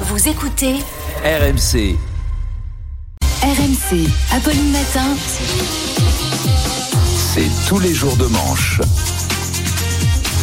Vous écoutez RMC. RMC, Apolline Matin. C'est tous les jours de manche.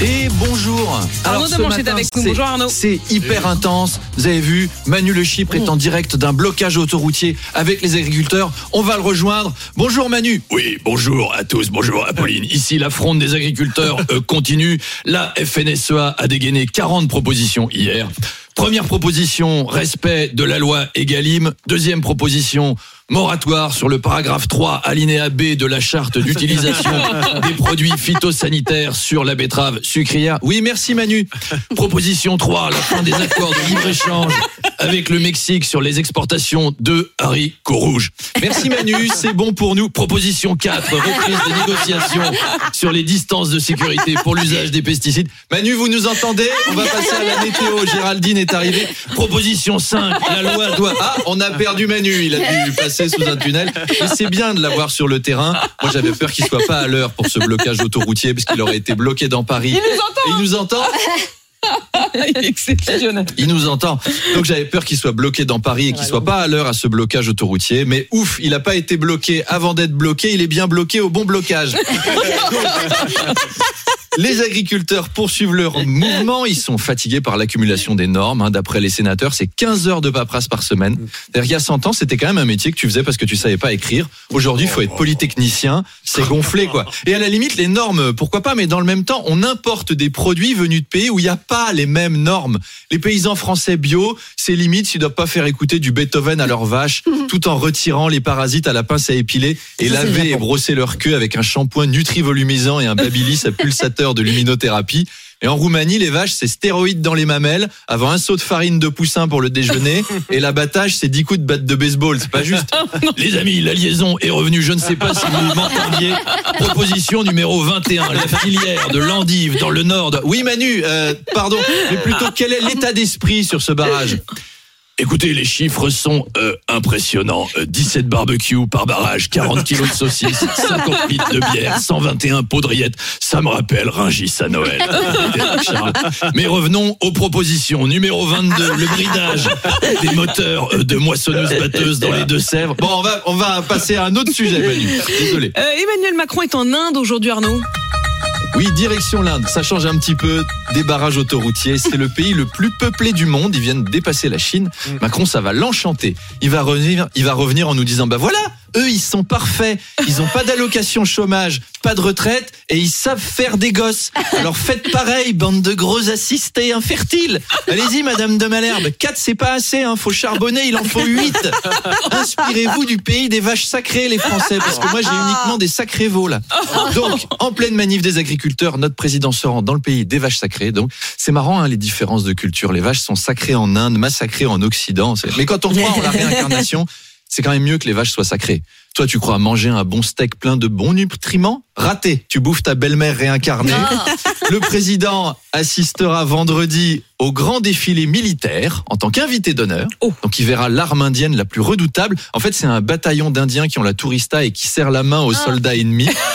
Et bonjour. Arnaud ce de Manche est matin, avec nous. c'est- Bonjour, Arnaud. C'est hyper intense. Vous avez vu, Manu Le Chypre est en direct d'un blocage autoroutier avec les agriculteurs. On va le rejoindre. Bonjour Manu. Oui, bonjour à tous, bonjour Apolline. Ici, la fronde des agriculteurs euh, continue. La FNSEA a dégainé 40 propositions hier. Première proposition, respect de la loi Egalim. Deuxième proposition, moratoire sur le paragraphe 3, alinéa B de la charte d'utilisation des produits phytosanitaires sur la betterave sucrière. Oui, merci Manu. Proposition 3, la fin des accords de libre-échange avec le Mexique sur les exportations de haricots rouges. Merci Manu, c'est bon pour nous. Proposition 4, reprise des négociations sur les distances de sécurité pour l'usage des pesticides. Manu, vous nous entendez? On va passer à la météo. Géraldine est arrivée. Proposition 5, la loi doit... Ah, on a perdu Manu. Il a dû passer sous un tunnel. Mais c'est bien de l'avoir sur le terrain. Moi, j'avais peur qu'il soit pas à l'heure pour ce blocage autoroutier parce qu'il aurait été bloqué dans Paris. Et il nous entend Il est exceptionnel. Il nous entend. Donc j'avais peur qu'il soit bloqué dans Paris et qu'il soit pas à l'heure à ce blocage autoroutier. Mais ouf, il a pas été bloqué avant d'être bloqué. Il est bien bloqué au bon blocage. Les agriculteurs poursuivent leur mouvement. Ils sont fatigués par l'accumulation des normes. hein. D'après les sénateurs, c'est 15 heures de paperasse par semaine. Il y a 100 ans, c'était quand même un métier que tu faisais parce que tu savais pas écrire. Aujourd'hui, il faut être polytechnicien. C'est gonflé, quoi. Et à la limite, les normes, pourquoi pas, mais dans le même temps, on importe des produits venus de pays où il n'y a pas les mêmes normes. Les paysans français bio, c'est limite s'ils doivent pas faire écouter du Beethoven à leurs vaches, tout en retirant les parasites à la pince à épiler et laver et brosser leur queue avec un shampoing nutrivolumisant et un babilis à pulsateur de luminothérapie. Et en Roumanie, les vaches, c'est stéroïdes dans les mamelles, avant un seau de farine de poussin pour le déjeuner, et l'abattage, c'est 10 coups de batte de baseball. C'est pas juste. Les amis, la liaison est revenue. Je ne sais pas si vous m'entendiez. Proposition numéro 21, la filière de l'endive dans le nord. de- Oui, Manu, euh, pardon, mais plutôt quel est l'état d'esprit sur ce barrage? Écoutez, les chiffres sont euh, impressionnants. Euh, 17 barbecues par barrage, 40 kilos de saucisses, 50 litres de bière, 121 poudriettes. Ça me rappelle Ringis à Noël. Mais revenons aux propositions. Numéro 22, le bridage des moteurs euh, de moissonneuses-batteuses dans les Deux-Sèvres. Bon, on va, on va passer à un autre sujet, Manu. Désolé. Euh, Emmanuel Macron est en Inde aujourd'hui, Arnaud? Oui, direction l'Inde. Ça change un petit peu des barrages autoroutiers. C'est le pays le plus peuplé du monde. Ils viennent de dépasser la Chine. Macron, ça va l'enchanter. Il va revenir, il va revenir en nous disant, bah voilà, eux, ils sont parfaits. Ils ont pas d'allocation chômage, pas de retraite et ils savent faire des gosses. Alors faites pareil, bande de gros assistés infertiles. Allez-y, Madame de Malherbe. Quatre, c'est pas assez, hein. Faut charbonner, il en faut huit. Inspirez-vous du pays des vaches sacrées, les Français, parce que moi, j'ai uniquement des sacrés veaux, là. Donc, en pleine manif des agriculteurs, notre président se rend dans le pays des vaches sacrées. Donc, c'est marrant, hein, les différences de culture. Les vaches sont sacrées en Inde, massacrées en Occident. Mais quand on croit en la réincarnation, c'est quand même mieux que les vaches soient sacrées. Toi, tu crois manger un bon steak plein de bons nutriments? Raté. Tu bouffes ta belle-mère réincarnée. Le président assistera vendredi au grand défilé militaire en tant qu'invité d'honneur. Oh. Donc il verra l'arme indienne la plus redoutable. En fait, c'est un bataillon d'Indiens qui ont la tourista et qui serrent la main aux soldats ennemis.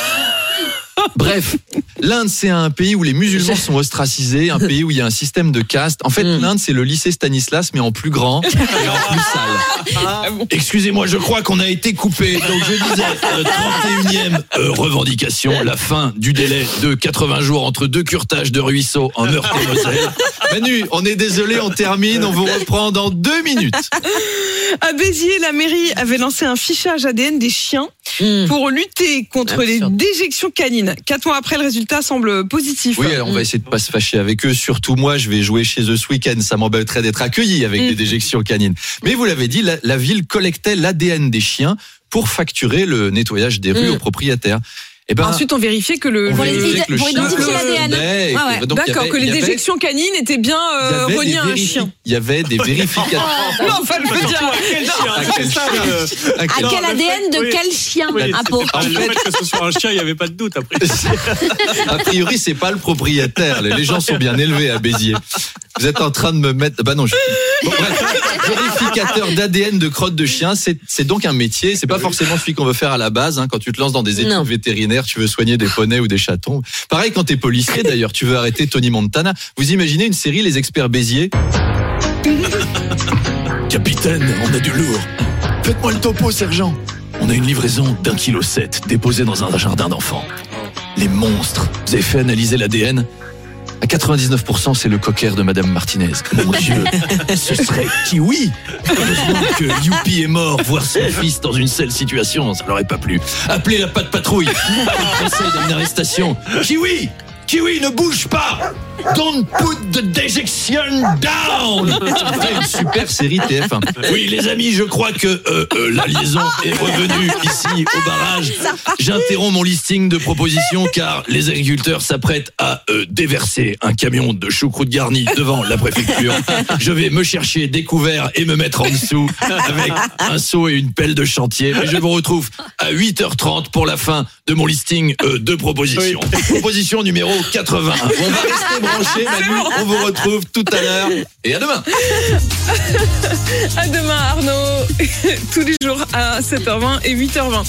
Bref, l'Inde, c'est un pays où les musulmans sont ostracisés, un pays où il y a un système de caste. En fait, l'Inde, c'est le lycée Stanislas, mais en plus grand et en plus sale. Excusez-moi, je crois qu'on a été coupé. Donc je disais, euh, 31e euh, revendication, la fin du délai de 80 jours entre deux curetages de ruisseaux en Meurthe-et-Moselle. Manu, on est désolé, on termine, on vous reprend dans deux minutes. À Béziers, la mairie avait lancé un fichage ADN des chiens Hmm. pour lutter contre Absurde. les déjections canines. Quatre mois après, le résultat semble positif. Oui, on va essayer de pas se fâcher avec eux. Surtout moi, je vais jouer chez eux ce week-end. Ça m'embêterait d'être accueilli avec des déjections canines. Mais vous l'avez dit, la, la ville collectait l'ADN des chiens pour facturer le nettoyage des rues Mm. aux propriétaires. Et ben, Ensuite, on vérifiait que le. on Pour identifier l'ADN. Ah D'accord, que les déjections canines étaient bien euh, reliées à un chien. Il y avait des vérificateurs. Non, enfin, je veux dire. À quel chien À quel- quel ADN de quel chien à peau En le fait- que ce soit un chien, il n'y avait pas de doute après. A priori, c'est pas le propriétaire. Les les gens sont bien élevés à Béziers. Vous êtes en train de me mettre. Bah non. Je... Bon, bref. D'ADN de crotte de chien, c'est c'est donc un métier. C'est pas forcément celui qu'on veut faire à la base. hein. Quand tu te lances dans des études Non. vétérinaires, tu veux soigner des poneys ou des chatons. Pareil quand t'es policier. D'ailleurs, tu veux arrêter Tony Montana. Vous imaginez une série Les Experts Béziers? Capitaine, on a du lourd. Faites-moi le topo, sergent. On a une livraison d'un kilo sept déposée dans un jardin d'enfants. Les monstres. Vous avez fait analyser l'ADN À 99%, c'est le cocker de Madame Martinez. Mon Dieu, ce serait Kiwi Heureusement que Youpi est mort, voir son fils dans une telle situation, ça l'aurait pas plu. Appelez la patte patrouille, conseil d'une arrestation. Kiwi Kiwi, ne bouge pas Don't put the dejection down une super série TF1. Oui, les amis, je crois que euh, euh, la liaison est revenue ici au barrage. J'interromps mon listing de propositions car les agriculteurs s'apprêtent à euh, déverser un camion de choucroute garnie devant la préfecture. Je vais me chercher des couverts et me mettre en dessous avec un seau et une pelle de chantier. Et je vous retrouve à 8h30 pour la fin de mon listing euh, de propositions. Proposition numéro 81. On va rester branchés, Manu. On vous retrouve tout à l'heure. Et à demain. À demain Arnaud, tous les jours à 7h20 et 8h20.